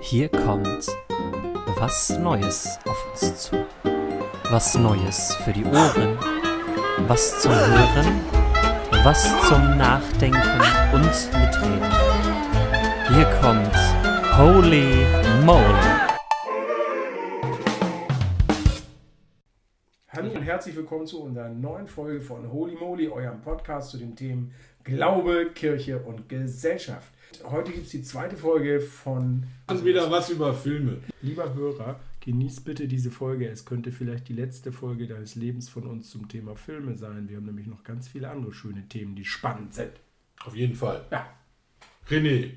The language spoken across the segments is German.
Hier kommt was Neues auf uns zu. Was Neues für die Ohren, was zum Hören, was zum Nachdenken und Mitreden. Hier kommt Holy Moly. Hallo und herzlich willkommen zu unserer neuen Folge von Holy Moly, eurem Podcast zu den Themen Glaube, Kirche und Gesellschaft. Heute gibt es die zweite Folge von. Und wieder was über Filme. Lieber Hörer, genießt bitte diese Folge. Es könnte vielleicht die letzte Folge deines Lebens von uns zum Thema Filme sein. Wir haben nämlich noch ganz viele andere schöne Themen, die spannend sind. Auf jeden Fall. Ja. René,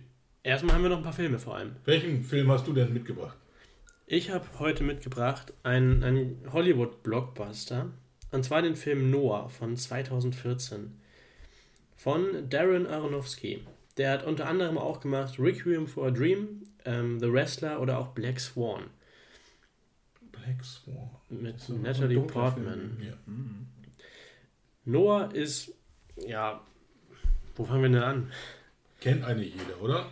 Erstmal haben wir noch ein paar Filme vor allem. welchen Film hast du denn mitgebracht? Ich habe heute mitgebracht einen, einen Hollywood-Blockbuster. Und zwar den Film Noah von 2014. Von Darren Aronofsky. Der hat unter anderem auch gemacht Requiem for a Dream, ähm, The Wrestler oder auch Black Swan. Black Swan. Mit Natalie Portman. Ja. Noah ist, ja, wo fangen wir denn an? Kennt eigentlich jeder, oder?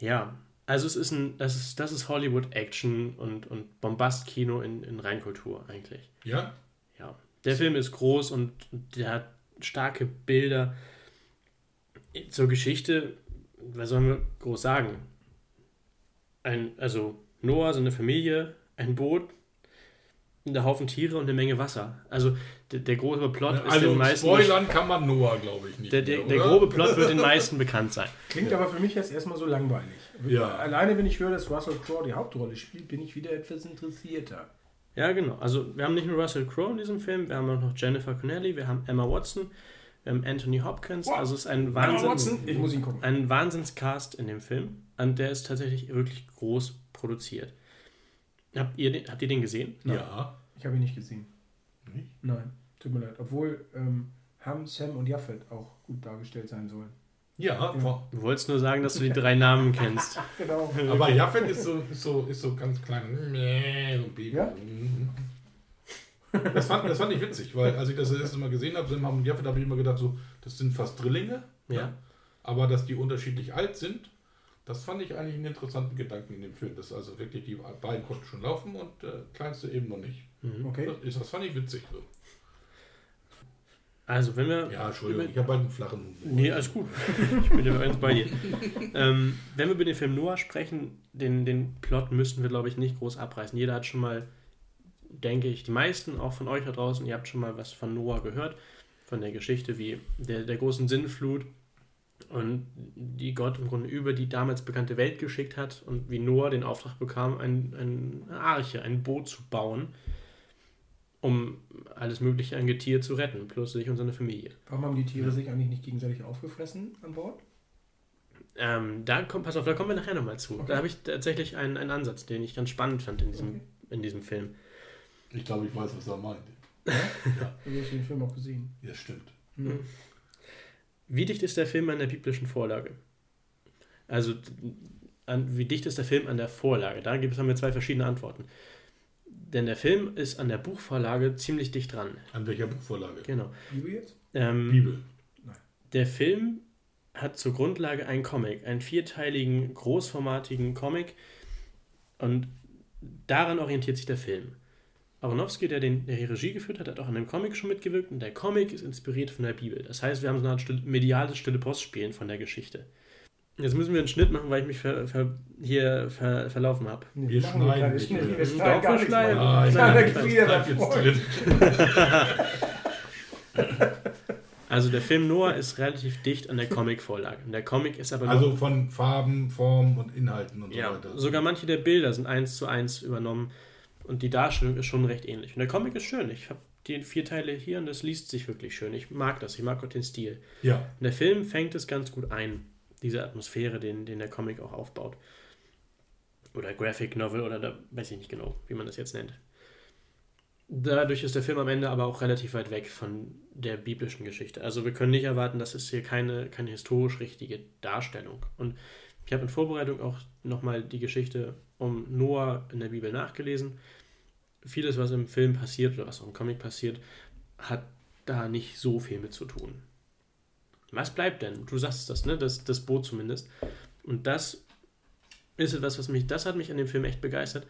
Ja, also es ist ein, das ist, das ist Hollywood-Action und, und Bombast-Kino in, in Reinkultur eigentlich. Ja? Ja, der Film ist groß und der hat starke Bilder. Zur Geschichte, was sollen wir groß sagen? Ein, also Noah, seine Familie, ein Boot, ein Haufen Tiere und eine Menge Wasser. Also der, der grobe Plot ist Also den meisten. spoilern kann man Noah, glaube ich, nicht. Der, der, mehr, der grobe Plot wird den meisten bekannt sein. Klingt aber für mich jetzt erstmal so langweilig. Ja. Alleine, wenn ich höre, dass Russell Crowe die Hauptrolle spielt, bin ich wieder etwas interessierter. Ja, genau. Also wir haben nicht nur Russell Crowe in diesem Film, wir haben auch noch Jennifer Connelly, wir haben Emma Watson, haben Anthony Hopkins. Wow. Also es ist ein Emma Wahnsinn. Watson, ich muss ihn gucken. ein Wahnsinnscast in dem Film. Und der ist tatsächlich wirklich groß produziert. Habt ihr den, habt ihr den gesehen? Ja. Ich habe ihn nicht gesehen. Nicht? Nein, tut mir leid. Obwohl ähm, Ham, Sam und Jaffet auch gut dargestellt sein sollen. Ja, vor- Du wolltest nur sagen, dass du die drei Namen kennst. Genau. aber Jaffet ist so, ist so, ist so ganz klein. So ein Baby. Ja? Das fand, das fand ich witzig, weil als ich das das erste Mal gesehen habe, Sam und Jaffet, habe ich immer gedacht, so, das sind fast Drillinge. Ja. Aber dass die unterschiedlich alt sind, das fand ich eigentlich einen interessanten Gedanken in dem Film. Dass also wirklich die beiden konnten schon laufen und der kleinste eben noch nicht. Okay. Das, ist, das fand ich witzig. So. Also, wenn wir. Ja, Entschuldigung, über- ich habe halt einen flachen Humor. Nee, alles gut. Ich bin ja ganz bei dir. ähm, wenn wir über den Film Noah sprechen, den, den Plot müssen wir, glaube ich, nicht groß abreißen. Jeder hat schon mal, denke ich, die meisten, auch von euch da draußen, ihr habt schon mal was von Noah gehört, von der Geschichte, wie der, der großen Sinnflut und die Gott im Grunde über die damals bekannte Welt geschickt hat und wie Noah den Auftrag bekam, ein, ein, eine Arche, ein Boot zu bauen, um alles mögliche an Getier zu retten, plus sich und seine Familie. Warum haben die Tiere sich eigentlich nicht gegenseitig aufgefressen an Bord? Ähm, da kommt, pass auf, da kommen wir nachher nochmal zu. Okay. Da habe ich tatsächlich einen, einen Ansatz, den ich ganz spannend fand in diesem, Okay. in diesem Film. Ich glaube, ich weiß, was er meint. Du hast den Film auch gesehen. Ja, stimmt. Mhm. Wie dicht ist der Film an der biblischen Vorlage? Also, an, wie dicht ist der Film an der Vorlage? Da gibt es, haben wir zwei verschiedene Antworten. Denn der Film ist an der Buchvorlage ziemlich dicht dran. An welcher Buchvorlage? Genau. Bibel jetzt? Ähm, Bibel. Der Film hat zur Grundlage einen Comic, einen vierteiligen, großformatigen Comic. Und daran orientiert sich der Film. Aronofsky, der, den, der hier Regie geführt hat, hat auch an dem Comic schon mitgewirkt. Und der Comic ist inspiriert von der Bibel. Das heißt, wir haben so eine Art still, mediales stille Postspielen von der Geschichte. Jetzt müssen wir einen Schnitt machen, weil ich mich ver, ver, hier ver, verlaufen habe. Nee, Wir schneiden nicht. Wir schneiden gar wir nichts schneiden. Ah, das da wieder bleibt jetzt davor. drin. Also der Film Noah ist relativ dicht an der Comic-Vorlage. Der Comic ist aber Also von Farben, Form und Inhalten und Ja, so weiter. sogar manche der Bilder sind eins zu eins übernommen und die Darstellung ist schon recht ähnlich. Und der Comic ist schön. Ich habe die vier Teile hier und das liest sich wirklich schön. Ich mag das, ich mag auch den Stil. Ja, Und der Film fängt es ganz gut ein, diese Atmosphäre, den, den der Comic auch aufbaut. Oder Graphic Novel oder da weiß ich nicht genau, wie man das jetzt nennt. Dadurch ist der Film am Ende aber auch relativ weit weg von der biblischen Geschichte. Also wir können nicht erwarten, das ist hier keine, keine historisch richtige Darstellung. Und ich habe in Vorbereitung auch nochmal die Geschichte um Noah in der Bibel nachgelesen. Vieles, was im Film passiert oder was auch im Comic passiert, hat da nicht so viel mit zu tun. Was bleibt denn? Du sagst das, ne? Das, das Boot zumindest. Und das ist etwas, was mich, das hat mich an dem Film echt begeistert.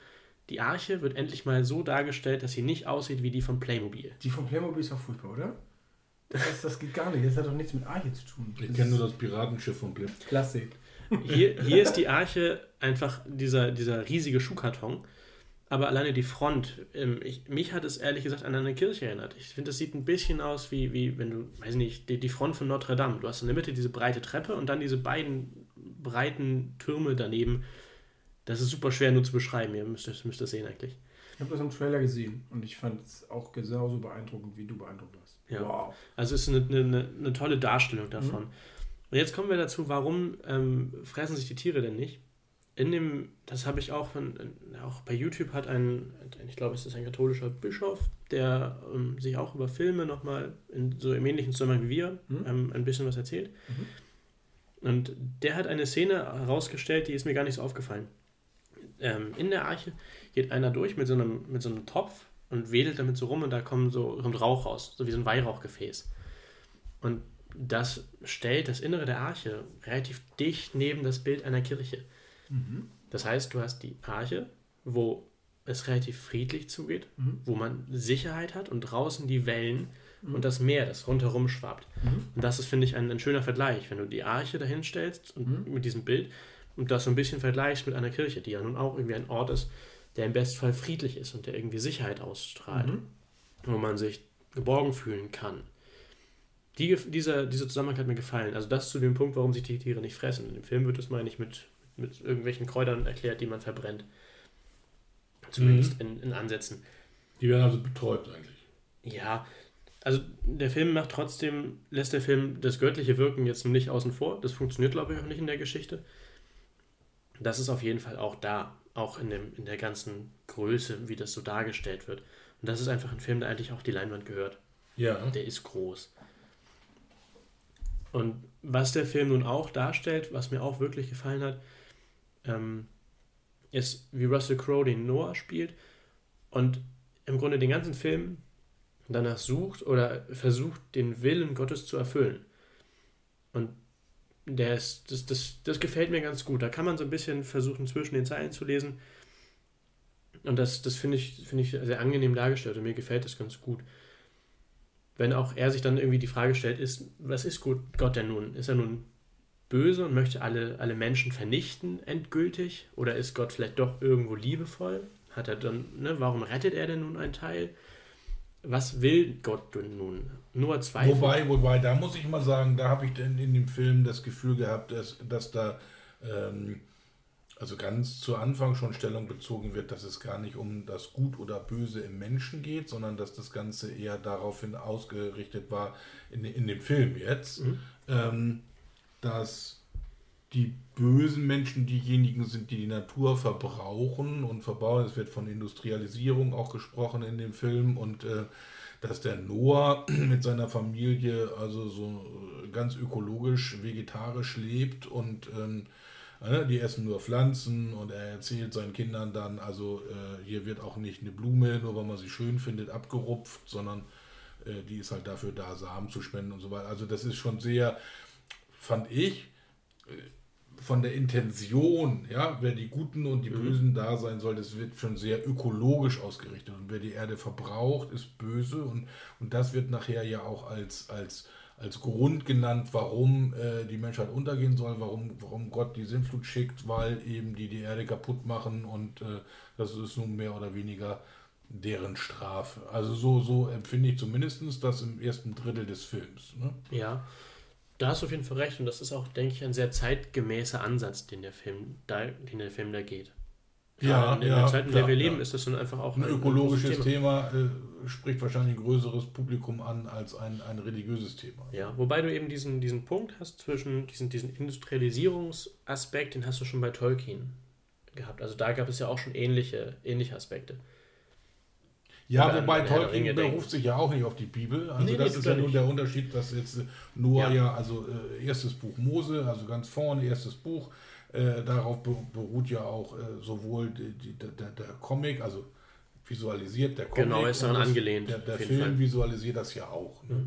Die Arche wird endlich mal so dargestellt, dass sie nicht aussieht wie die von Playmobil. Die von Playmobil ist auch furchtbar, oder? Das, das geht gar nicht. Das hat doch nichts mit Arche zu tun. Ich kenne nur das Piratenschiff von Blim. Klassik. Hier, hier ist die Arche einfach dieser, dieser riesige Schuhkarton. Aber alleine die Front, ähm, ich, mich hat es ehrlich gesagt an eine Kirche erinnert. Ich finde, das sieht ein bisschen aus wie, wie wenn du, weiß nicht, die, die Front von Notre Dame. Du hast in der Mitte diese breite Treppe und dann diese beiden breiten Türme daneben. Das ist super schwer nur zu beschreiben. Ihr müsst, müsst das sehen eigentlich. Ich habe das im Trailer gesehen und ich fand es auch genauso beeindruckend, wie du beeindruckt warst. Ja. Wow. Also es ist eine, eine, eine tolle Darstellung davon. Und jetzt kommen wir dazu, warum ähm, fressen sich die Tiere denn nicht? In dem, das habe ich auch von, auch bei YouTube hat ein, ich glaube, es ist ein katholischer Bischof, der ähm, sich auch über Filme nochmal in so im ähnlichen Zusammenhang wie wir Mhm. ähm, ein bisschen was erzählt. Und der hat eine Szene herausgestellt, die ist mir gar nicht so aufgefallen. Ähm, in der Arche geht einer durch mit so einem, mit so einem Topf und wedelt damit so rum und da kommt so kommt Rauch raus, so wie so ein Weihrauchgefäß. Und das stellt das Innere der Arche relativ dicht neben das Bild einer Kirche. Das heißt, du hast die Arche, wo es relativ friedlich zugeht, Mhm. wo man Sicherheit hat und draußen die Wellen und das Meer, das rundherum schwappt. Und das ist, finde ich, ein, ein schöner Vergleich, wenn du die Arche dahin stellst und mit diesem Bild und das so ein bisschen vergleichst mit einer Kirche, die ja nun auch irgendwie ein Ort ist, der im Bestfall friedlich ist und der irgendwie Sicherheit ausstrahlt, wo man sich geborgen fühlen kann. Die, dieser, dieser Zusammenhang hat mir gefallen. Also das zu dem Punkt, warum sich die Tiere nicht fressen. In dem Film wird es, meine ich, mit, mit irgendwelchen Kräutern erklärt, die man verbrennt. Zumindest in, in Ansätzen. Die werden also betäubt eigentlich. Ja, also der Film macht trotzdem, lässt der Film das göttliche Wirken jetzt nicht außen vor. Das funktioniert, glaube ich, auch nicht in der Geschichte. Das ist auf jeden Fall auch da, auch in, dem, in der ganzen Größe, wie das so dargestellt wird. Und das ist einfach ein Film, der eigentlich auch die Leinwand gehört. Ja. Der ist groß. Und was der Film nun auch darstellt, was mir auch wirklich gefallen hat, ähm, ist, wie Russell Crowe den Noah spielt und im Grunde den ganzen Film danach sucht oder versucht, den Willen Gottes zu erfüllen. Und der ist, das, das, das gefällt mir ganz gut. Da kann man so ein bisschen versuchen, zwischen den Zeilen zu lesen. Und das, das finde ich, finde ich sehr angenehm dargestellt und mir gefällt das ganz gut. Wenn auch er sich dann irgendwie die Frage stellt, ist, was ist Gott denn nun? Ist er nun böse und möchte alle, alle Menschen vernichten, endgültig? Oder ist Gott vielleicht doch irgendwo liebevoll? Hat er dann, ne, warum rettet er denn nun einen Teil? Was will Gott denn nun? Nur Zweifel? Wobei, wobei, da muss ich mal sagen, da habe ich denn in dem Film das Gefühl gehabt, dass, dass da ähm, also ganz zu Anfang schon Stellung bezogen wird, dass es gar nicht um das Gut oder Böse im Menschen geht, sondern dass das Ganze eher daraufhin ausgerichtet war, in, in dem Film jetzt, ähm, dass die bösen Menschen diejenigen sind, die die Natur verbrauchen und verbauen. Es wird von Industrialisierung auch gesprochen in dem Film und äh, dass der Noah mit seiner Familie also so äh, ganz ökologisch, vegetarisch lebt und ähm, äh, die essen nur Pflanzen und er erzählt seinen Kindern dann, also äh, hier wird auch nicht eine Blume, nur weil man sie schön findet, abgerupft, sondern äh, die ist halt dafür da, Samen zu spenden und so weiter. Also das ist schon sehr, fand ich, von der Intention, ja, wer die Guten und die Bösen da sein soll, das wird schon sehr ökologisch ausgerichtet. Und wer die Erde verbraucht, ist böse. Und, und das wird nachher ja auch als, als, als Grund genannt, warum äh, die Menschheit untergehen soll, warum, warum Gott die Sintflut schickt, weil eben die die Erde kaputt machen. Und äh, das ist nun mehr oder weniger deren Strafe. Also so, so empfinde ich zumindest das im ersten Drittel des Films. Ne? Ja, da hast du auf jeden Fall recht und das ist auch, denke ich, ein sehr zeitgemäßer Ansatz, den der Film da, den der Film da geht. Ja, in, ja, der Zeit, in der wir leben, ja. ist das dann einfach auch Ein ein ökologisches großes Thema, äh, spricht wahrscheinlich ein größeres Publikum an als ein, ein religiöses Thema. Ja, wobei du eben diesen, diesen Punkt hast zwischen diesen, diesen Industrialisierungsaspekt, den hast du schon bei Tolkien gehabt. Also da gab es ja auch schon ähnliche, ähnliche Aspekte. Ja, Oder wobei Tolkien beruft sich ja auch nicht auf die Bibel. Also Nee, nee, das tut ist ja nun der Unterschied, dass jetzt Noah Ja. ja, also äh, erstes Buch Mose, also ganz vorne erstes Buch, äh, darauf be beruht ja auch äh, sowohl die, die, der, der Comic, also visualisiert der Comic. Genau, ist daran das- angelehnt, Der, der Film Fall. Mhm. visualisiert das ja auch. Ne?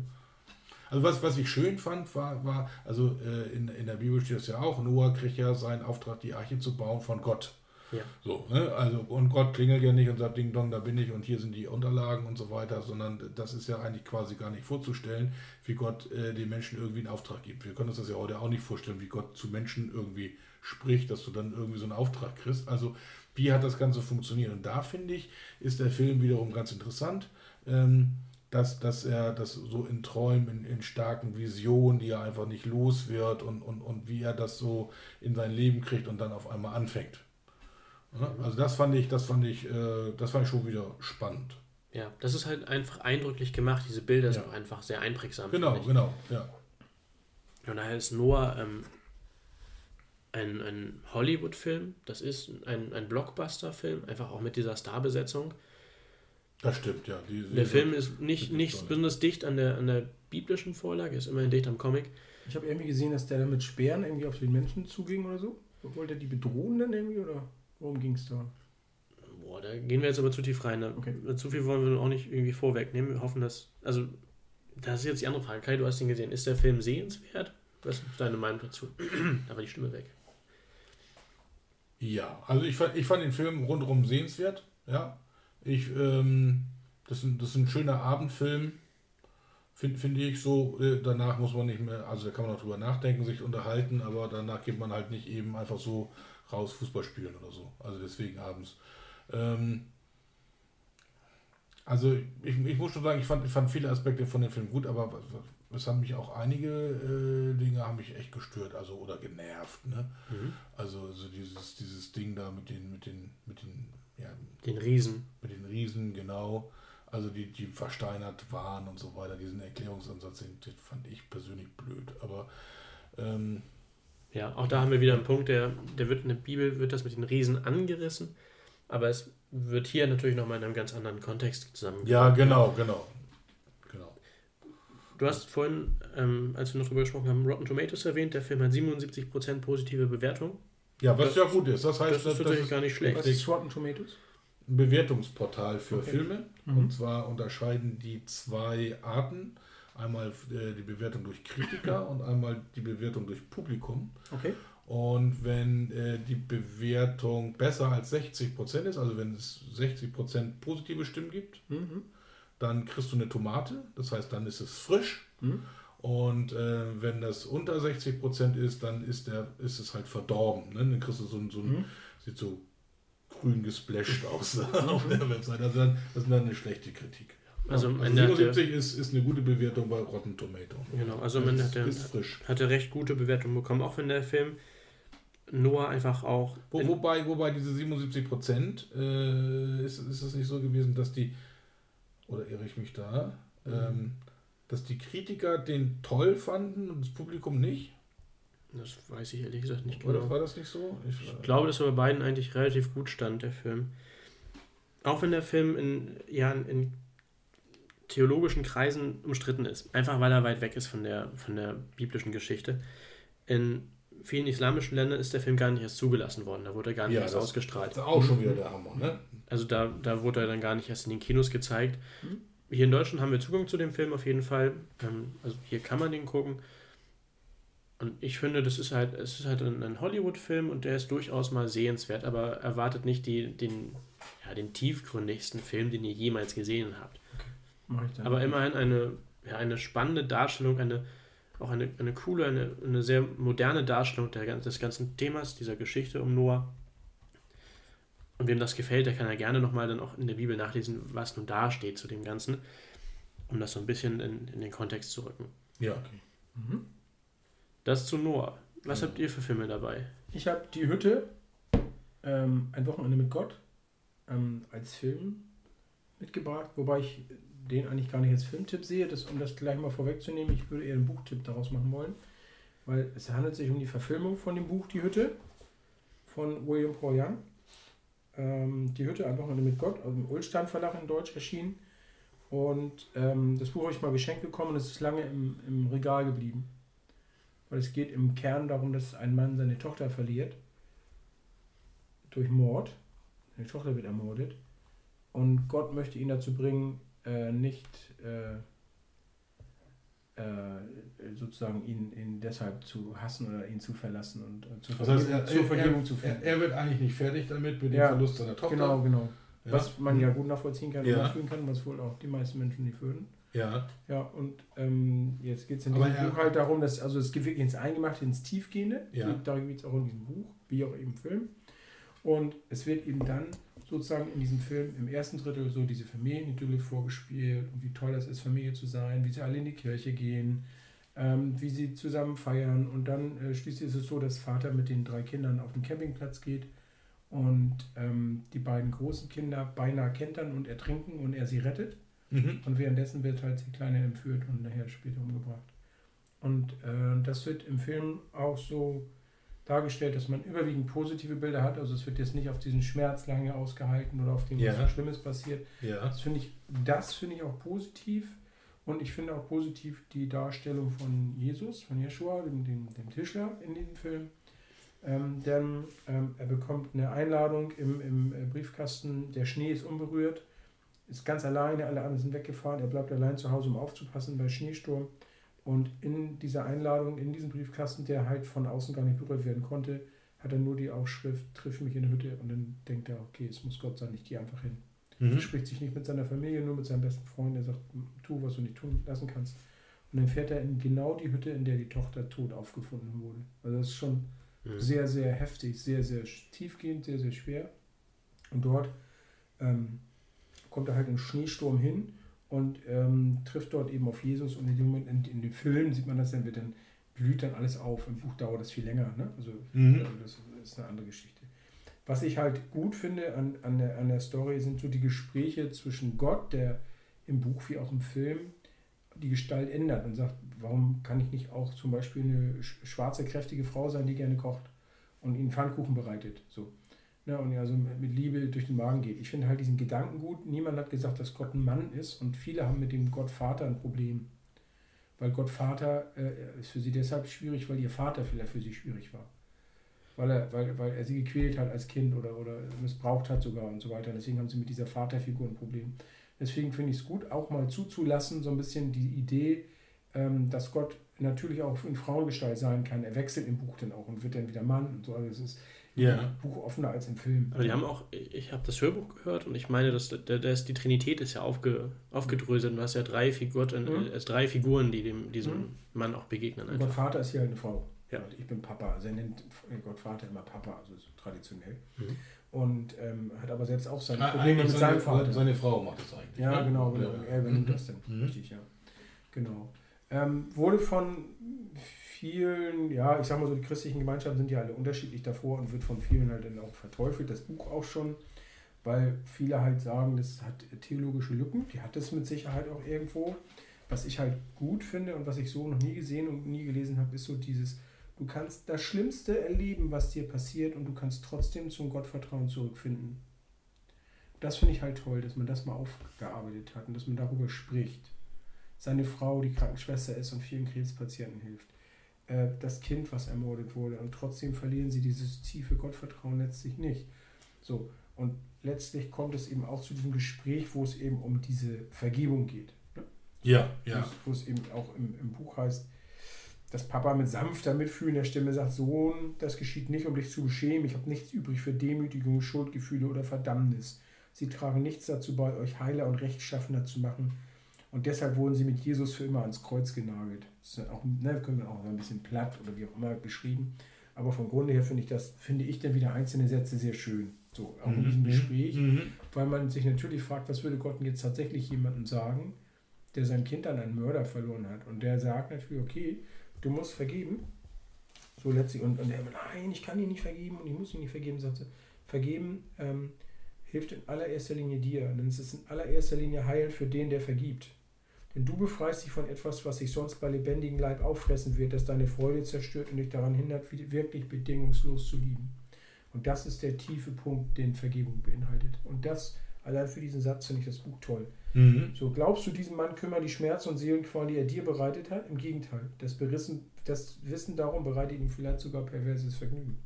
Also was, was ich schön fand, war, war also äh, in, in der Bibel steht es ja auch, Noah kriegt ja seinen Auftrag, die Arche zu bauen von Gott. Ja. So, ne? Also, und Gott klingelt ja nicht und sagt, Ding Dong, da bin ich und hier sind die Unterlagen und so weiter, sondern das ist ja eigentlich quasi gar nicht vorzustellen, wie Gott äh, den Menschen irgendwie einen Auftrag gibt. Wir können uns das ja heute auch nicht vorstellen, wie Gott zu Menschen irgendwie spricht, dass du dann irgendwie so einen Auftrag kriegst. Also, wie hat das Ganze funktioniert? Und da finde ich, ist der Film wiederum ganz interessant. Ähm, dass, dass er das so in Träumen, in, in, starken Visionen, die er einfach nicht los wird und, und, und wie er das so in sein Leben kriegt und dann auf einmal anfängt. Ja, also das fand ich, das fand ich, äh, das fand ich schon wieder spannend. Ja, das ist halt einfach eindrücklich gemacht. Diese Bilder ja. sind auch einfach sehr einprägsam. Genau, genau, ja. Und daher ist Noah ähm, ein, ein Hollywood-Film. Das ist ein, ein Blockbuster-Film, einfach auch mit dieser Starbesetzung. Das stimmt, ja. Die, der Film ist nicht, nicht besonders dicht an der, an der biblischen Vorlage, ist immerhin dicht am Comic. Ich habe irgendwie gesehen, dass der da mit Speeren irgendwie auf den Menschen zuging oder so. Wollte er die bedrohen dann irgendwie oder worum ging es da? Boah, da gehen wir jetzt aber zu tief rein. Okay. Zu viel wollen wir auch nicht irgendwie vorwegnehmen. Wir hoffen, dass. Also, das ist jetzt die andere Frage. Kai, du hast ihn gesehen. Ist der Film sehenswert? Was ist deine Meinung dazu? da war die Stimme weg. Ja, also ich fand, ich fand den Film rundherum sehenswert. Ja, ich, ähm, das, ist, das ist ein schöner Abendfilm, finde find ich so. Äh, danach muss man nicht mehr, also da kann man auch drüber nachdenken, sich unterhalten, aber danach geht man halt nicht eben einfach so raus Fußball spielen oder so. Also deswegen abends. Ähm, also ich, ich muss schon sagen, ich fand, ich fand viele Aspekte von dem Film gut, aber es haben mich auch einige äh, Dinge haben mich echt gestört, also oder genervt. Ne? Mhm. Also, also dieses, dieses Ding da mit den, mit den, mit den ja, den Riesen. Mit den Riesen, genau. Also die, die versteinert waren und so weiter, diesen Erklärungsansatz, den, den fand ich persönlich blöd. Aber ähm, ja, auch da haben wir wieder einen Punkt, der, der wird in der Bibel, wird das mit den Riesen angerissen, aber es wird hier natürlich nochmal in einem ganz anderen Kontext zusammen. Ja, genau, genau. genau. Du hast vorhin, ähm, als wir noch drüber gesprochen haben, Rotten Tomatoes erwähnt, der Film hat 77% positive Bewertung. Ja, was das, ja gut ist. Das heißt, das ist tatsächlich das gar nicht schlecht. Was ist Rotten Tomatoes? Ein Bewertungsportal für okay. Filme. Mhm. Und zwar unterscheiden die zwei Arten. Einmal äh, die Bewertung durch Kritiker und einmal die Bewertung durch Publikum. Okay. Und wenn äh, die Bewertung besser als 60% ist, also wenn es 60% positive Stimmen gibt, mhm. Dann kriegst du eine Tomate. Das heißt, dann ist es frisch. Mhm. Und äh, wenn das unter 60 Prozent ist, dann ist, der, ist es halt verdorben. Ne? Dann kriegst du so, so ein, mhm. sieht so grün gesplasht aus auf der Website. Also dann, das ist dann eine schlechte Kritik. Also, also 77 ist, ist eine gute Bewertung bei Rotten Tomato. Genau, also am Ende hat er, hat er recht gute Bewertung bekommen, auch wenn der Film Noah einfach auch. Wo, wobei, wobei diese 77 Prozent äh, ist, ist es nicht so gewesen, dass die, oder irre ich mich da, mhm. ähm, dass die Kritiker den toll fanden und das Publikum nicht? Das weiß ich ehrlich gesagt nicht genau. Oder war das nicht so? Ich, ich glaube, dass er bei beiden eigentlich relativ gut stand, der Film. Auch wenn der Film in, ja, in theologischen Kreisen umstritten ist. Einfach weil er weit weg ist von der, von der biblischen Geschichte. In vielen islamischen Ländern ist der Film gar nicht erst zugelassen worden. Da wurde er gar nicht ja, erst ausgestrahlt. Das ist auch schon wieder der Hammer, ne? Also da, da wurde er dann gar nicht erst in den Kinos gezeigt. Mhm. Hier in Deutschland haben wir Zugang zu dem Film auf jeden Fall. Ähm, also hier kann man den gucken. Und ich finde, das ist halt, es ist halt ein, Hollywood-Film und der ist durchaus mal sehenswert, aber erwartet nicht die, den, ja, den tiefgründigsten Film, den ihr jemals gesehen habt. Okay. Aber immerhin eine, ja, eine spannende Darstellung, eine, auch eine, eine coole, eine, eine sehr moderne Darstellung der, des ganzen Themas, dieser Geschichte um Noah. Und wem das gefällt, der kann ja gerne nochmal dann auch in der Bibel nachlesen, was nun da steht zu dem Ganzen, um das so ein bisschen in, in den Kontext zu rücken. Ja, okay. Mhm. Das zu Noah. Was ja. habt ihr für Filme dabei? Ich habe Die Hütte, ähm, Ein Wochenende mit Gott, ähm, als Film mitgebracht, wobei ich den eigentlich gar nicht als Filmtipp sehe, das, um das gleich mal vorwegzunehmen. Ich würde eher einen Buchtipp daraus machen wollen, weil es handelt sich um die Verfilmung von dem Buch Die Hütte von William Paul Young. Ähm, die Hütte, ein Wochenende mit Gott, aus dem Ulstein Verlag in Deutsch erschienen. Und ähm, das Buch habe ich mal geschenkt bekommen und es ist lange im, im Regal geblieben. Weil es geht im Kern darum, dass ein Mann seine Tochter verliert. Durch Mord. Seine Tochter wird ermordet. Und Gott möchte ihn dazu bringen, äh, nicht, äh, äh, sozusagen ihn, ihn deshalb zu hassen oder ihn zu verlassen und äh, zur, Das heißt, er, zur Vergebung er, zu er, finden. er wird eigentlich nicht fertig damit, mit dem Ja. Verlust seiner Tochter. genau, genau. Ja. Was man ja gut nachvollziehen kann, Ja. und nachfühlen kann, was wohl auch die meisten Menschen nicht würden. Ja, Ja, und ähm, jetzt geht es in Aber diesem er- Buch halt darum, dass, also es geht wirklich ins Eingemachte, ins Tiefgehende. Ja. Darum geht es auch in diesem Buch, wie auch im Film. Und es wird eben dann sozusagen in diesem Film im ersten Drittel so diese Familienidylle vorgespielt und wie toll es ist, Familie zu sein, wie sie alle in die Kirche gehen, ähm, wie sie zusammen feiern. Und dann äh, schließlich ist es so, dass Vater mit den drei Kindern auf den Campingplatz geht und ähm, die beiden großen Kinder beinahe kentern und ertrinken und er sie rettet. mhm. Und währenddessen wird halt die Kleine entführt und nachher später umgebracht. Und äh, das wird im Film auch so dargestellt, dass man überwiegend positive Bilder hat. Also es wird jetzt nicht auf diesen Schmerz lange ausgehalten oder auf dem, was Ja. so Schlimmes passiert. ja. Das finde ich, das finde ich auch positiv. Und ich finde auch positiv die Darstellung von Jesus, von Jeshua, dem, dem, dem Tischler in diesem Film. Ähm, denn ähm, er bekommt eine Einladung im, im äh, Briefkasten, der Schnee ist unberührt, ist ganz alleine, alle anderen sind weggefahren, er bleibt allein zu Hause, um aufzupassen bei Schneesturm. Und in dieser Einladung, in diesem Briefkasten, der halt von außen gar nicht berührt werden konnte, hat er nur die Aufschrift, triff mich in der Hütte. Und dann denkt er, okay, es muss Gott sein, ich gehe einfach hin. Mhm. Er spricht sich nicht mit seiner Familie, nur mit seinem besten Freund. Er sagt, tu, was du nicht tun lassen kannst. Und dann fährt er in genau die Hütte, in der die Tochter tot aufgefunden wurde. Also das ist schon Mhm. sehr, sehr heftig, sehr, sehr tiefgehend, sehr, sehr schwer. Und dort ähm, kommt er halt im Schneesturm hin und ähm, trifft dort eben auf Jesus. Und in dem Moment, in, in dem Film sieht man das dann, wird dann blüht dann alles auf. Im Buch dauert das viel länger. Ne? Also Mhm. also das ist eine andere Geschichte. Was ich halt gut finde an, an, der, an der Story sind so die Gespräche zwischen Gott, der im Buch wie auch im Film die Gestalt ändert und sagt, warum kann ich nicht auch zum Beispiel eine sch- schwarze, kräftige Frau sein, die gerne kocht und ihnen Pfannkuchen bereitet. So. Ne, und also mit mit Liebe durch den Magen geht. Ich finde halt diesen Gedanken gut. Niemand hat gesagt, dass Gott ein Mann ist und viele haben mit dem Gott Vater ein Problem. Weil Gott Vater äh, ist für sie deshalb schwierig, weil ihr Vater vielleicht für sie schwierig war. Weil er, weil, weil er sie gequält hat als Kind oder, oder missbraucht hat sogar und so weiter. Deswegen haben sie mit dieser Vaterfigur ein Problem. Deswegen finde ich es gut, auch mal zuzulassen, so ein bisschen die Idee, ähm, dass Gott natürlich auch in Frauengestalt sein kann. Er wechselt im Buch dann auch und wird dann wieder Mann und so. Also es ist Ja. Buch offener als im Film. Aber die haben auch, ich habe das Hörbuch gehört und ich meine, dass der, der ist, die Trinität ist ja aufge, aufgedröselt und du hast ja drei Figuren, Mhm. äh, drei Figuren, die dem, diesem Mhm. Mann auch begegnen. Und Gott Einfach. Vater ist hier halt eine Frau. Ja. Und Ich bin Papa. Also er nennt Gott Vater immer Papa, also so traditionell. Mhm. Und ähm, hat aber selbst auch seine Ah, Probleme mit seine, seinem Vater. seine Frau macht das eigentlich. Ja, ne? genau, genau. Ja. Er übernimmt Mhm. das dann. Mhm. Richtig, ja. Genau. Ähm, wurde von vielen, ja, ich sag mal so, die christlichen Gemeinschaften sind ja alle unterschiedlich davor und wird von vielen halt dann auch verteufelt, das Buch auch schon, weil viele halt sagen, das hat theologische Lücken, die hat es mit Sicherheit auch irgendwo. Was ich halt gut finde und was ich so noch nie gesehen und nie gelesen habe, ist so dieses, du kannst das Schlimmste erleben, was dir passiert und du kannst trotzdem zum Gottvertrauen zurückfinden. Das finde ich halt toll, dass man das mal aufgearbeitet hat und dass man darüber spricht. Seine Frau, die Krankenschwester ist und vielen Krebspatienten hilft. Äh, Das Kind, was ermordet wurde. Und trotzdem verlieren sie dieses tiefe Gottvertrauen letztlich nicht. So, und letztlich kommt es eben auch zu diesem Gespräch, wo es eben um diese Vergebung geht. Ne? Ja, Wo ja. es- Wo es eben auch im, im Buch heißt, dass Papa mit sanfter mitfühlender Stimme sagt, Sohn, das geschieht nicht, um dich zu beschämen. Ich habe nichts übrig für Demütigung, Schuldgefühle oder Verdammnis. Sie tragen nichts dazu bei, euch heiler und rechtschaffener zu machen. Und deshalb wurden sie mit Jesus für immer ans Kreuz genagelt. Das ist auch, ne, können wir auch ein bisschen platt oder wie auch immer beschrieben. Aber vom Grunde her finde ich das, finde ich dann wieder einzelne Sätze sehr schön. So, auch in diesem Gespräch Mhm. weil man sich natürlich fragt, was würde Gott denn jetzt tatsächlich jemandem sagen, der sein Kind an einen Mörder verloren hat. Und der sagt natürlich, okay, du musst vergeben. So letztlich. Und, und er, nein, ich kann ihn nicht vergeben und ich muss ihn nicht vergeben, sagt sie. Vergeben ähm, hilft in allererster Linie dir. Denn es ist in allererster Linie Heil für den, der vergibt. Denn du befreist dich von etwas, was sich sonst bei lebendigem Leib auffressen wird, das deine Freude zerstört und dich daran hindert, wirklich bedingungslos zu lieben. Und das ist der tiefe Punkt, den Vergebung beinhaltet. Und das, allein für diesen Satz finde ich das Buch toll. Mhm. So, glaubst du, diesem Mann kümmern die Schmerzen und Seelenqualen, die er dir bereitet hat? Im Gegenteil. Das, Berissen, das Wissen darum bereitet ihm vielleicht sogar perverses Vergnügen.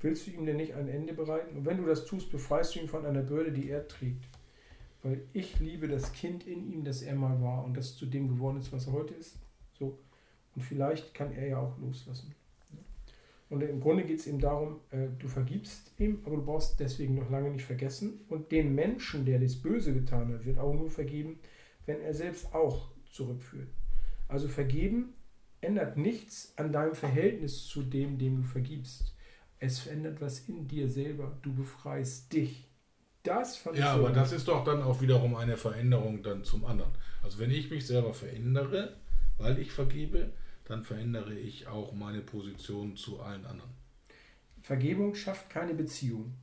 Willst du ihm denn nicht ein Ende bereiten? Und wenn du das tust, befreist du ihn von einer Bürde, die er trägt. Weil ich liebe das Kind in ihm, das er mal war und das zu dem geworden ist, was er heute ist. So. Und vielleicht kann er ja auch loslassen. Und im Grunde geht es ihm darum, äh, du vergibst ihm, aber du brauchst deswegen noch lange nicht vergessen. Und dem Menschen, der das Böse getan hat, wird auch nur vergeben, wenn er selbst auch zurückführt. Also vergeben ändert nichts an deinem Verhältnis zu dem, dem du vergibst. Es verändert was in dir selber. Du befreist dich. Das fand ich Ja, so- aber das ist doch dann auch wiederum eine Veränderung dann zum anderen. Also wenn ich mich selber verändere, weil ich vergebe, dann verändere ich auch meine Position zu allen anderen. Vergebung schafft keine Beziehung,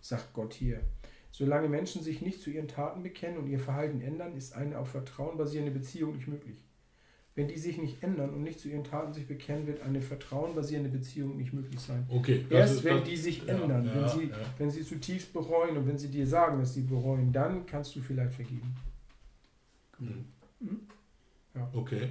sagt Gott hier. Solange Menschen sich nicht zu ihren Taten bekennen und ihr Verhalten ändern, ist eine auf Vertrauen basierende Beziehung nicht möglich. Wenn die sich nicht ändern und nicht zu ihren Taten sich bekennen, wird eine Vertrauen basierende Beziehung nicht möglich sein. Okay. Erst wenn das- die sich ja, ändern, ja, wenn, sie, ja. wenn sie zutiefst bereuen und wenn sie dir sagen, dass sie bereuen, dann kannst du vielleicht vergeben. Mhm. Mhm. Okay.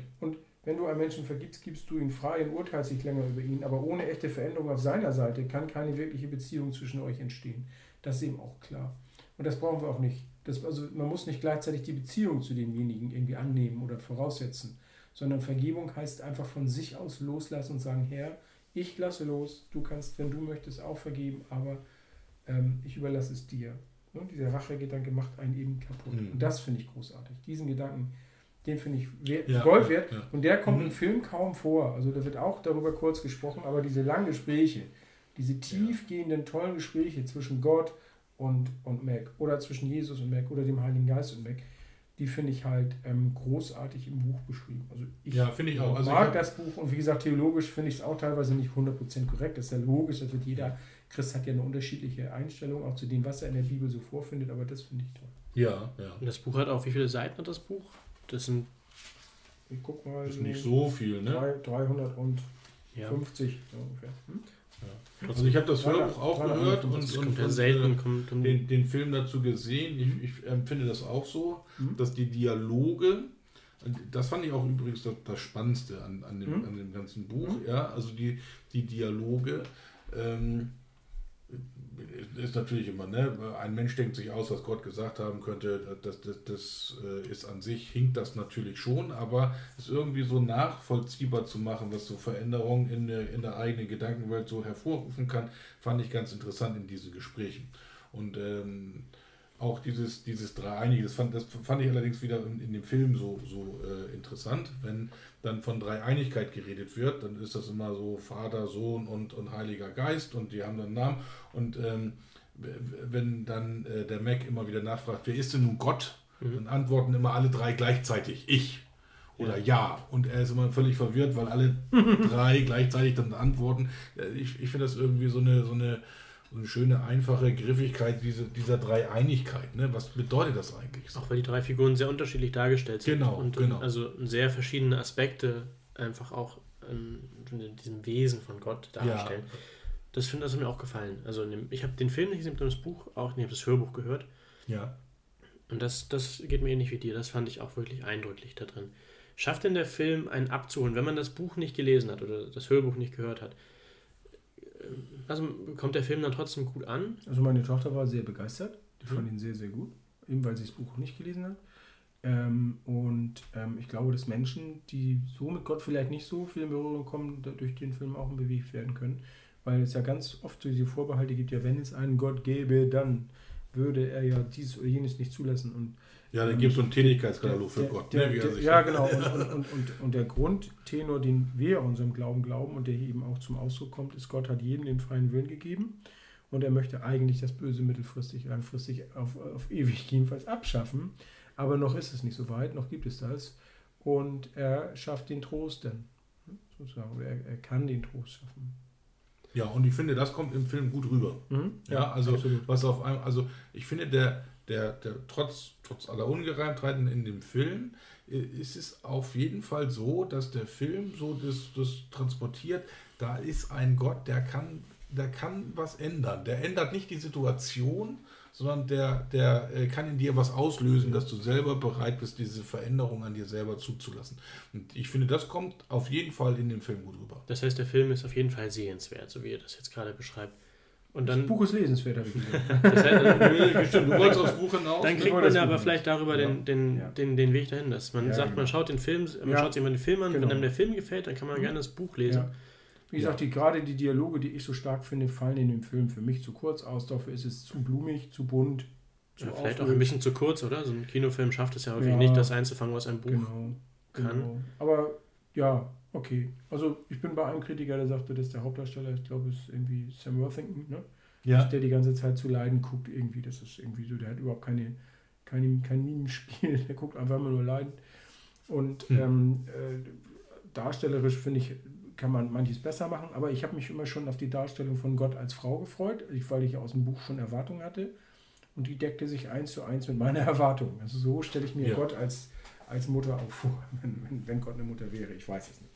Wenn du einem Menschen vergibst, gibst du ihn frei und urteilst nicht länger über ihn. Aber ohne echte Veränderung auf seiner Seite kann keine wirkliche Beziehung zwischen euch entstehen. Das ist eben auch klar. Und das brauchen wir auch nicht. Das, also man muss nicht gleichzeitig die Beziehung zu demjenigen irgendwie annehmen oder voraussetzen, sondern Vergebung heißt einfach von sich aus loslassen und sagen, Herr, ich lasse los, du kannst, wenn du möchtest, auch vergeben, aber ähm, ich überlasse es dir. Ne? Dieser Rachegedanke macht einen eben kaputt. Mhm. Und das finde ich großartig. Diesen Gedanken, den finde ich wert, Ja, Gold wert. ja. Und der kommt Mhm. im Film kaum vor. Also da wird auch darüber kurz gesprochen, aber diese langen Gespräche, diese tiefgehenden, tollen Gespräche zwischen Gott und, und Mac oder zwischen Jesus und Mac oder dem Heiligen Geist und Mac, die finde ich halt ähm, großartig im Buch beschrieben. Also ich Ja, finde ich auch. Also ich mag hab- das Buch und wie gesagt, theologisch finde ich es auch teilweise nicht 100% korrekt. Das ist ja logisch, das wird jeder, Christ hat ja eine unterschiedliche Einstellung auch zu dem, was er in der Bibel so vorfindet, aber das finde ich toll. Ja, ja. Und das Buch hat auch, wie viele Seiten hat das Buch? Das sind, Ich guck mal, Ist nicht so viel, ne? drei- 350 ja, so ungefähr. Hm? Also ich habe das Hörbuch auch drei- gehört und, und, ja und selten, äh, den, den Film dazu gesehen. Ich, ich empfinde das auch so, Mhm. dass die Dialoge, das fand ich auch übrigens das, das Spannendste an, an, dem, Mhm. an dem ganzen Buch, Mhm. ja, also die, die Dialoge, ähm, ist natürlich immer, ne? Ein Mensch denkt sich aus, was Gott gesagt haben könnte, das, das, das äh, ist an sich, hinkt das natürlich schon, aber es irgendwie so nachvollziehbar zu machen, was so Veränderungen in der, in der eigenen Gedankenwelt so hervorrufen kann, fand ich ganz interessant in diesen Gesprächen. Und ähm, auch dieses, dieses Dreieinige, das fand, das fand ich allerdings wieder in, in dem Film so, so äh, interessant. Wenn dann von Dreieinigkeit geredet wird, dann ist das immer so Vater, Sohn und, und Heiliger Geist und die haben dann einen Namen. Und ähm, wenn dann äh, der Mac immer wieder nachfragt, wer ist denn nun Gott? Mhm. Dann antworten immer alle drei gleichzeitig, ich oder ja. Und er ist immer völlig verwirrt, weil alle drei gleichzeitig dann antworten. Äh, Ich, ich finde das irgendwie so eine, so eine so eine schöne, einfache Griffigkeit diese, dieser Dreieinigkeit. Ne? Was bedeutet das eigentlich? Auch weil die drei Figuren sehr unterschiedlich dargestellt sind. Genau, und genau. also sehr verschiedene Aspekte einfach auch in diesem Wesen von Gott darstellen. Das finde hat mir auch gefallen. Also ich habe den Film nicht gesehen, ich habe das Buch auch, ich habe das Hörbuch gehört. Ja. Und das, das geht mir ähnlich wie dir. Das fand ich auch wirklich eindrücklich da drin. Schafft denn der Film einen abzuholen, wenn man das Buch nicht gelesen hat oder das Hörbuch nicht gehört hat? Also kommt der Film dann trotzdem gut an? Also meine Tochter war sehr begeistert. Die Mhm. fand ihn sehr, sehr gut. Eben weil sie das Buch nicht gelesen hat. Ähm, und ähm, ich glaube, dass Menschen, die so mit Gott vielleicht nicht so viel in Berührung kommen, durch den Film auch bewegt werden können. Weil es ja ganz oft so diese Vorbehalte gibt, ja, wenn es einen Gott gäbe, dann würde er ja dies oder jenes nicht zulassen. Und Ja, dann gibt es so einen Tätigkeitskatalog für der- Gott. der- ne? er der- sich ja, genau. Und, und, und, und, der Grundtenor, den wir unserem Glauben glauben und der hier eben auch zum Ausdruck kommt, ist, Gott hat jedem den freien Willen gegeben und er möchte eigentlich das Böse mittelfristig, langfristig, auf, auf ewig jedenfalls abschaffen. Aber noch ist es nicht so weit, noch gibt es das. Und er schafft den Trost dann, sozusagen. Er, er kann den Trost schaffen. Ja, und ich finde, das kommt im Film gut rüber. Ja, also absolut. was auf einem, also ich finde, der, der, der trotz, trotz aller Ungereimtheiten in dem Film äh, ist es auf jeden Fall so, dass der Film so das, das transportiert, da ist ein Gott, der kann, der kann was ändern. Der ändert nicht die Situation, sondern der, der äh, kann in dir was auslösen, dass du selber bereit bist, diese Veränderung an dir selber zuzulassen. Und ich finde, das kommt auf jeden Fall in dem Film gut rüber. Das heißt, der Film ist auf jeden Fall sehenswert, so wie ihr das jetzt gerade beschreibt. Und Das dann, Buch ist lesenswert, habe ich gesagt. das stimmt, du wolltest aufs Buch hinaus. dann kriegt man das ja aber vielleicht darüber den, den, Ja. den, den Weg dahin, dass man Ja, sagt, genau. man schaut den Film, man Ja. schaut sich mal den Film an, wenn Genau. einem der Film gefällt, dann kann man Mhm. gerne das Buch lesen. Ja. Wie gesagt, die, gerade die Dialoge, die ich so stark finde, fallen in dem Film für mich zu kurz aus. Dafür ist es zu blumig, zu bunt, zu Ja, vielleicht auch ein bisschen zu kurz, oder? So ein Kinofilm schafft es ja häufig Ja. nicht, das einzufangen, was ein Buch Genau, kann. genau. Aber ja, okay. Also ich bin bei einem Kritiker, der sagte, dass der Hauptdarsteller, ich glaube, es ist irgendwie Sam Worthington, ne? Ja. der die ganze Zeit zu leiden guckt irgendwie. Das ist irgendwie so, der hat überhaupt keine, keine, kein Mimenspiel, der guckt einfach immer nur leiden. Und Hm. ähm, äh, darstellerisch finde ich, kann man manches besser machen, aber ich habe mich immer schon auf die Darstellung von Gott als Frau gefreut, weil ich aus dem Buch schon Erwartungen hatte. Und die deckte sich eins zu eins mit meiner Erwartung. Also so stelle ich mir Ja. Gott als, als Mutter auch vor, wenn, wenn Gott eine Mutter wäre. Ich weiß es nicht.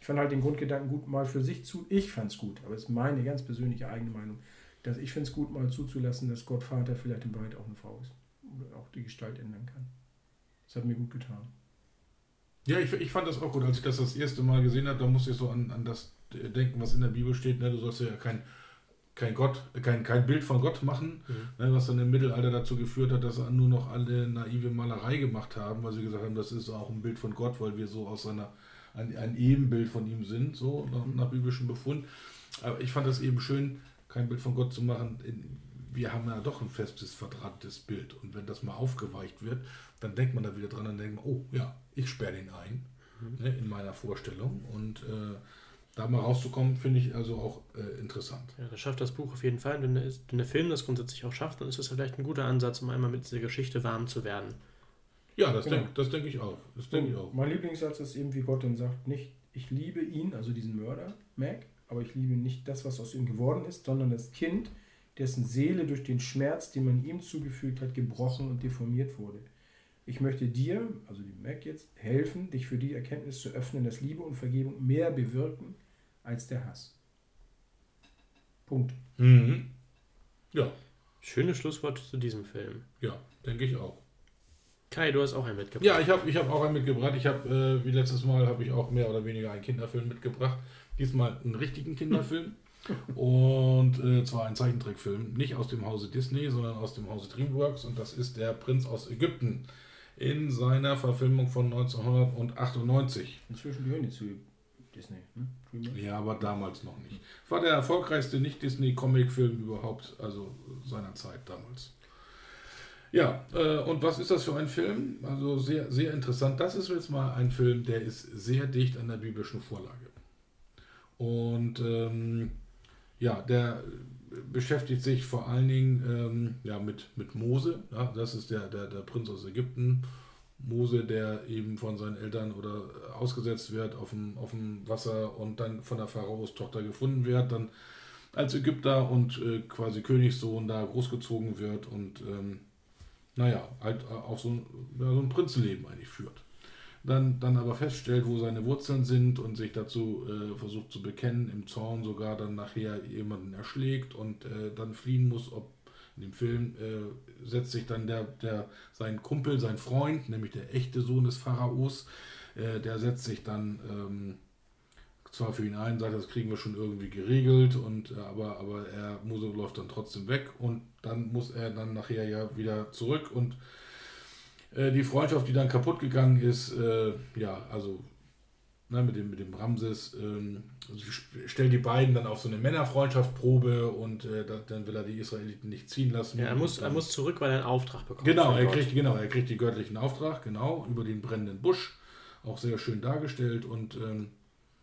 Ich fand halt den Grundgedanken gut, mal für sich zu. Ich fand es gut, aber es ist meine ganz persönliche eigene Meinung dass ich finde es gut, mal zuzulassen, dass Gott Vater vielleicht in Wahrheit auch eine Frau ist. Und auch die Gestalt ändern kann. Das hat mir gut getan. Ja, ich, ich fand das auch gut, als ich das das erste Mal gesehen habe, da musste ich so an, an das denken, was in der Bibel steht. Ne? Du sollst ja kein, kein Gott, kein, kein Bild von Gott machen, Mhm. ne? was dann im Mittelalter dazu geführt hat, dass nur noch alle naive Malerei gemacht haben, weil sie gesagt haben, das ist auch ein Bild von Gott, weil wir so aus seiner ein, ein Ebenbild von ihm sind, so nach, nach biblischem Befund. Aber ich fand das eben schön, kein Bild von Gott zu machen. Wir haben ja doch ein festes, verdrahtetes Bild. Und wenn das mal aufgeweicht wird, dann denkt man da wieder dran und denkt, man, oh ja, ich sperre den ein ne, in meiner Vorstellung. Und äh, da mal rauszukommen, finde ich also auch äh, interessant. Ja, das schafft das Buch auf jeden Fall. Und Wenn der, wenn der Film das grundsätzlich auch schafft, dann ist das vielleicht ein guter Ansatz, um einmal mit dieser Geschichte warm zu werden. Ja, das Genau. denke denk ich auch. Das denke ich auch. Mein Lieblingssatz ist eben, wie Gott dann sagt, nicht, ich liebe ihn, also diesen Mörder, Mac, aber ich liebe nicht das, was aus ihm geworden ist, sondern das Kind, dessen Seele durch den Schmerz, den man ihm zugefügt hat, gebrochen und deformiert wurde. Ich möchte dir, also die Mac jetzt, helfen, dich für die Erkenntnis zu öffnen, dass Liebe und Vergebung mehr bewirken als der Hass. Punkt. Mhm. Ja, Schönes Schlusswort zu diesem Film. ja, denke ich auch. Kai, du hast auch einen mitgebracht. Ja, ich habe ich hab auch einen mitgebracht. Ich habe, äh, wie letztes Mal, habe ich auch mehr oder weniger einen Kinderfilm mitgebracht. Diesmal einen richtigen Kinderfilm. und äh, zwar einen Zeichentrickfilm. Nicht aus dem Hause Disney, sondern aus dem Hause DreamWorks. Und das ist der Prinz aus Ägypten in seiner Verfilmung von 1998. Inzwischen gehören die zu Disney. Ne? Dreamworks. Ja, aber damals noch nicht. War der erfolgreichste Nicht-Disney-Comic-Film überhaupt, also seiner Zeit damals. Ja, äh, und was ist das für ein Film? Also sehr, sehr interessant. Das ist jetzt mal ein Film, der ist sehr dicht an der biblischen Vorlage. Und ähm, ja, der beschäftigt sich vor allen Dingen ähm, ja, mit, mit Mose. Ja, das ist der, der, der Prinz aus Ägypten. Mose, der eben von seinen Eltern oder ausgesetzt wird auf dem, auf dem Wasser und dann von der Pharaos Tochter gefunden wird, dann als Ägypter und äh, quasi Königssohn da großgezogen wird und ähm, naja, halt auch so ein, ja, so ein Prinzenleben eigentlich führt. Dann, dann aber feststellt, wo seine Wurzeln sind und sich dazu äh, versucht zu bekennen, im Zorn sogar dann nachher jemanden erschlägt und äh, dann fliehen muss, ob in dem Film äh, setzt sich dann der, der, sein Kumpel, sein Freund, nämlich der echte Sohn des Pharaos, äh, der setzt sich dann ähm, zwar für ihn ein, sagt, das kriegen wir schon irgendwie geregelt, und, äh, aber, aber er, Mose läuft dann trotzdem weg und dann muss er dann nachher ja wieder zurück und äh, die Freundschaft, die dann kaputt gegangen ist, äh, ja, also ne, mit, dem, mit dem Ramses, ähm, also stellt die beiden dann auf so eine Männerfreundschaft Probe und äh, da, dann will er die Israeliten nicht ziehen lassen. Ja, er, muss, er muss zurück, weil er einen Auftrag bekommt. Genau, er kriegt, genau, er kriegt die göttlichen Auftrag, genau, über den brennenden Busch. Auch sehr schön dargestellt und ähm,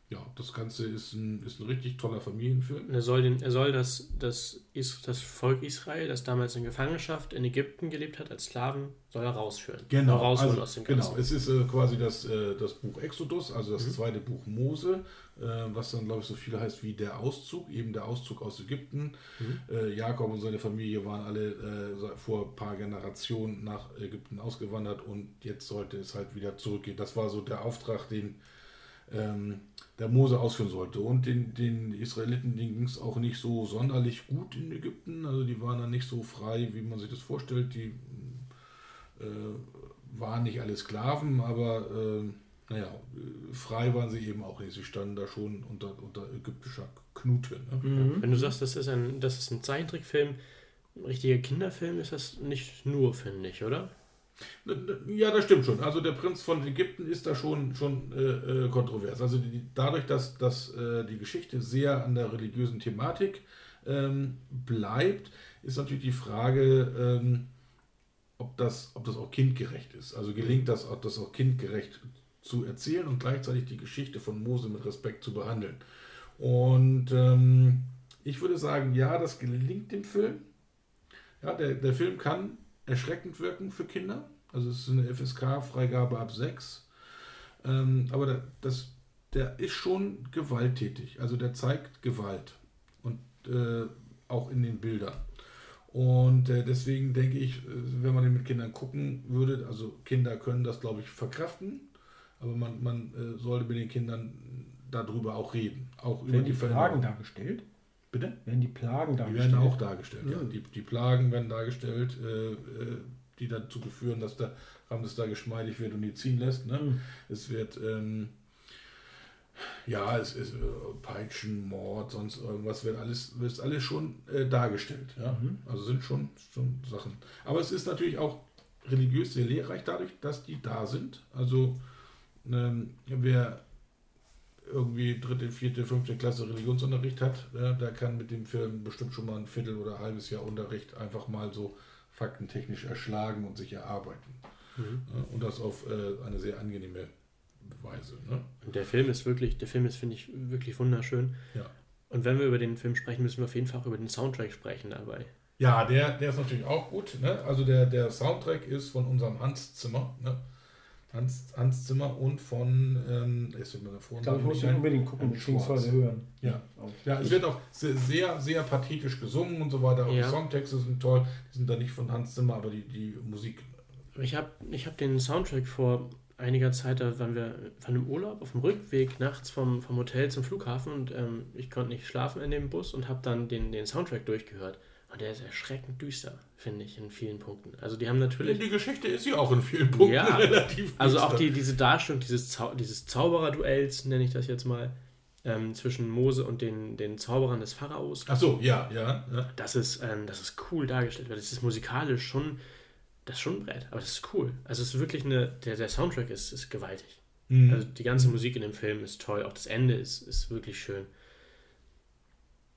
ja, das Ganze ist ein, ist ein richtig toller Familienfilm. Er soll, den, er soll das, das, das Volk Israel, das damals in Gefangenschaft in Ägypten gelebt hat, als Sklaven, soll er rausführen. Genau, rausholen also, aus dem genau. Es ist äh, quasi das, äh, das Buch Exodus, also das Mhm. zweite Buch Mose, äh, was dann, glaube ich, so viel heißt wie der Auszug, eben der Auszug aus Ägypten. Mhm. Äh, Jakob und seine Familie waren alle äh, vor ein paar Generationen nach Ägypten ausgewandert und jetzt sollte es halt wieder zurückgehen. Das war so der Auftrag, den ähm, der Mose ausführen sollte. Und den, den Israeliten, ging es auch nicht so sonderlich gut in Ägypten. Also die waren dann nicht so frei, wie man sich das vorstellt. Die äh, waren nicht alle Sklaven, aber äh, naja, frei waren sie eben auch nicht. Sie standen da schon unter, unter ägyptischer Knute. Ne? Mhm. Wenn du sagst, das ist ein, das ist ein Zeichentrickfilm, ein richtiger Kinderfilm ist das nicht nur, finde ich, oder? Ja, das stimmt schon. Also der Prinz von Ägypten ist da schon, schon äh, äh, kontrovers. Also die, dadurch, dass, dass äh, die Geschichte sehr an der religiösen Thematik ähm, bleibt, ist natürlich die Frage, ähm, ob, das, ob das auch kindgerecht ist. Also gelingt das, ob das auch kindgerecht zu erzählen und gleichzeitig die Geschichte von Mose mit Respekt zu behandeln. Und ähm, ich würde sagen, ja, das gelingt dem Film. Ja, der, der Film kann erschreckend wirken für Kinder. Also es ist eine FSK-Freigabe ab 6. Ähm, aber der, das, der ist schon gewalttätig. Also der zeigt Gewalt. Und äh, auch in den Bildern. Und äh, deswegen denke ich, wenn man den mit Kindern gucken würde, also Kinder können das, glaube ich, verkraften, aber man, man äh, sollte mit den Kindern darüber auch reden. Auch über Werden die die Plagen Veränderung. dargestellt? Bitte? Werden die Plagen Die dargestellt? werden auch dargestellt, ja. Mhm. Die, die Plagen werden dargestellt, äh, äh, die dazu führen, dass der Ramses da geschmeidig wird und die ziehen lässt. Ne? Mhm. Es wird, ähm, ja, es ist äh, Peitschen, Mord, sonst irgendwas, wird alles, wird alles schon äh, dargestellt. Ja? Mhm. Also sind schon, schon Sachen. Aber es ist natürlich auch religiös sehr lehrreich dadurch, dass die da sind. Also ähm, wer irgendwie dritte, vierte, fünfte Klasse Religionsunterricht hat, äh, der kann mit dem Film bestimmt schon mal ein Viertel oder ein halbes Jahr Unterricht einfach mal so faktentechnisch erschlagen und sich erarbeiten. Ja, und das auf äh, eine sehr angenehme Weise. Ne? Und der Film ist wirklich, der Film ist, finde ich, wirklich wunderschön. Ja. Und wenn wir über den Film sprechen, müssen wir auf jeden Fall über den Soundtrack sprechen dabei. Ja, der, der ist natürlich auch gut. Ne? Also der, der Soundtrack ist von unserem Hans Zimmer. Ne? Hans, Hans Zimmer und von, ähm, mir davor Ich glaube, ich muss den unbedingt gucken, beziehungsweise hören. Ja. Auch. Ja, es wird auch sehr, sehr, sehr pathetisch gesungen und so weiter. Auch Ja. die Songtexte sind toll. Die sind da nicht von Hans Zimmer, aber die, die Musik. Ich habe ich hab den Soundtrack vor einiger Zeit, da waren wir von einem Urlaub auf dem Rückweg nachts vom, vom Hotel zum Flughafen und ähm, ich konnte nicht schlafen in dem Bus und habe dann den, den Soundtrack durchgehört. Und der ist erschreckend düster, finde ich, in vielen Punkten. Also die haben natürlich... Die Geschichte ist ja auch in vielen Punkten Ja. relativ Also auch düster. die, diese Darstellung dieses, Zau dieses Zaubererduells, nenne ich das jetzt mal, ähm, zwischen Mose und den, den Zauberern des Pharaos. Ach so, ja, ja. ja. Das ist, ähm, das ist cool dargestellt, weil das ist musikalisch schon, das ist schon ein Brett, aber das ist cool. Also es ist wirklich eine, der, der Soundtrack ist, ist gewaltig. Mhm. Also die ganze Musik in dem Film ist toll, auch das Ende ist, ist wirklich schön.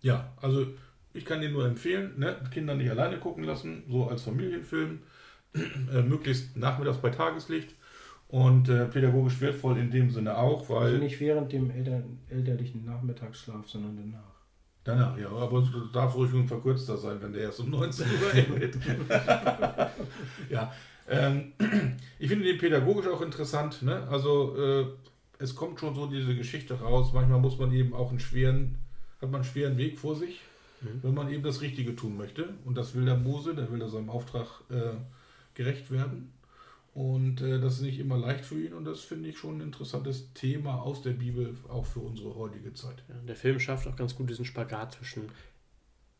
Ja, also ich kann den nur empfehlen, ne? Kinder nicht alleine gucken lassen, so als Familienfilm, äh, möglichst nachmittags bei Tageslicht und äh, pädagogisch wertvoll in dem Sinne auch, weil Also nicht während dem Eltern, elterlichen Nachmittagsschlaf, sondern danach. danach, ja, aber es darf ruhig ein verkürzter sein, wenn der erst um 19 Uhr endet. ja, ähm, ich finde den pädagogisch auch interessant, ne? Also äh, es kommt schon so diese Geschichte raus, manchmal muss man eben auch einen schweren, hat man einen schweren Weg vor sich. Mhm. wenn man eben das Richtige tun möchte. Und das will der Mose, der will da seinem Auftrag äh, gerecht werden. Und äh, das ist nicht immer leicht für ihn. Und das finde ich schon ein interessantes Thema aus der Bibel, auch für unsere heutige Zeit. Ja, der Film schafft auch ganz gut diesen Spagat zwischen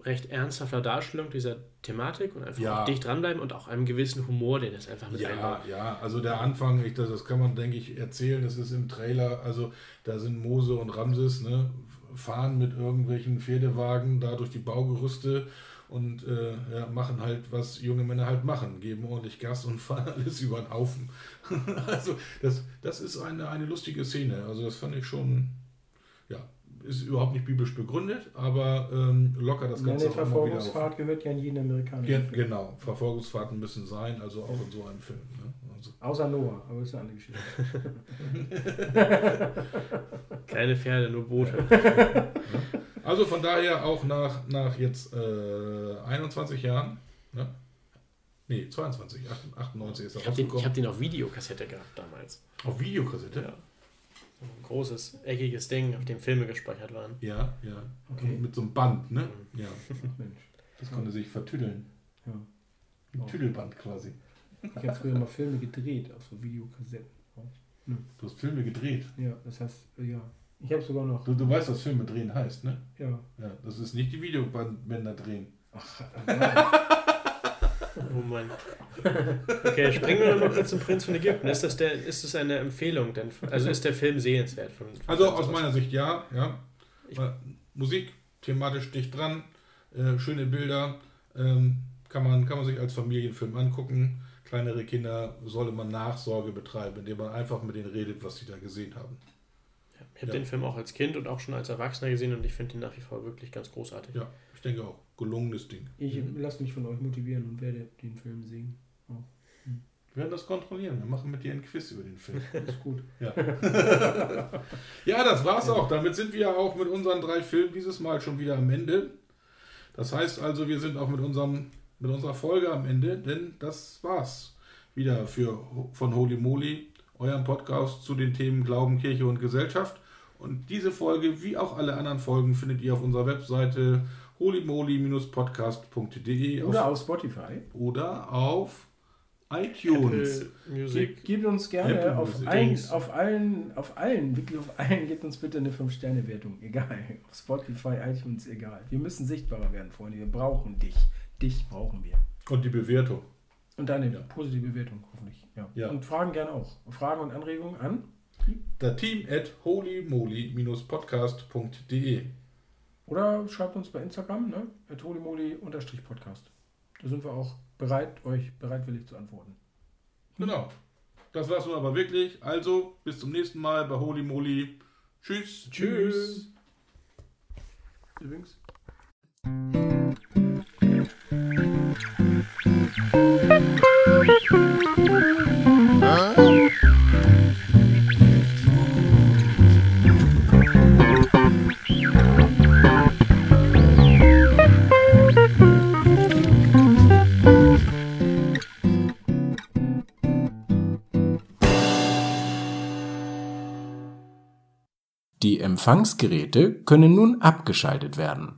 recht ernsthafter Darstellung dieser Thematik und einfach Ja. dicht dranbleiben und auch einem gewissen Humor, den das einfach mit Ja, einbaut. ja, also der Anfang, ich, das, das kann man, denke ich, erzählen. Das ist im Trailer. Also da sind Mose und Ramses, ne, fahren mit irgendwelchen Pferdewagen da durch die Baugerüste und äh, ja, machen halt, was junge Männer halt machen, geben ordentlich Gas und fahren alles über den Haufen. also das, das ist eine, eine lustige Szene. Also das fand ich schon, ja, ist überhaupt nicht biblisch begründet, aber ähm, locker das Eine Ganze auch immer wieder auf. Verfolgungsfahrt gehört ja in jeden Amerikaner. Gen genau, Verfolgungsfahrten müssen sein, also auch in so einem Film. Ne? Also, Außer Noah, aber ist eine andere Geschichte. Keine Pferde, nur Boote. Also von daher auch nach, nach jetzt äh, 21 Jahren, ne? Nee, 22, 98 ist er Ich habe den, ich rausgekommen. hab den auf Videokassette gehabt damals. Auf Videokassette? Ja. So ein großes, eckiges Ding, auf dem Filme gespeichert waren. Ja, ja. Okay. Mit so einem Band, ne? Ja. Ach Mensch. Das konnte sich vertüdeln. Ja. Ein Tüdelband quasi. Ich habe früher mal Filme gedreht auf so Videokassetten. Du hast Filme gedreht. Ja, das heißt, äh, ja. Ich habe sogar noch. Du, du weißt, was Filme drehen heißt, ne? Ja. Ja, das ist nicht die Videobänder drehen. Ach, Oh mein. Okay, springen wir nochmal kurz zum Prinz von Ägypten. Ist das, der, ist das eine Empfehlung? Denn, also ist der Film sehenswert? Von, von Also aus meiner Sicht ja, ja. Ich- Musik, thematisch dicht dran, äh, schöne Bilder, ähm, kann, man, kann man sich als Familienfilm angucken. Kleinere Kinder sollte man Nachsorge betreiben, indem man einfach mit denen redet, was sie da gesehen haben. Ich habe Ja. den Film auch als Kind und auch schon als Erwachsener gesehen und ich finde ihn nach wie vor wirklich ganz großartig. Ja, ich denke auch. Gelungenes Ding. Ich lasse mich von euch motivieren und werde den Film sehen. Wir werden das kontrollieren. Wir machen mit dir ein Quiz über den Film. Ist gut. Ja. ja, das war's auch. Damit sind wir auch mit unseren drei Filmen dieses Mal schon wieder am Ende. Das heißt also, wir sind auch mit, unserem, mit unserer Folge am Ende, denn das war's wieder für, von Holy Moly, eurem Podcast zu den Themen Glauben, Kirche und Gesellschaft. Und diese Folge, wie auch alle anderen Folgen, findet ihr auf unserer Webseite holymoly-podcast.de Oder auf Spotify. oder auf iTunes. Gebt, gebt uns gerne auf allen, auf allen, auf allen, wirklich auf allen, gebt uns bitte eine 5-Sterne-Wertung. Egal. Auf Spotify, iTunes, egal. Wir müssen sichtbarer werden, Freunde. Wir brauchen dich. Dich brauchen wir. Und die Bewertung. Und dann eine Ja. positive Bewertung, hoffentlich. Ja. Ja. Und Fragen gerne auch. Fragen und Anregungen an. Der Team at holymoly-podcast.de. Oder schreibt uns bei Instagram, ne? holimoli-podcast. Da sind wir auch bereit, euch bereitwillig zu antworten. Genau. Das war's nun aber wirklich. Also, bis zum nächsten Mal bei Holy Moly. Tschüss. Tschüss. Übrigens. Die Empfangsgeräte können nun abgeschaltet werden.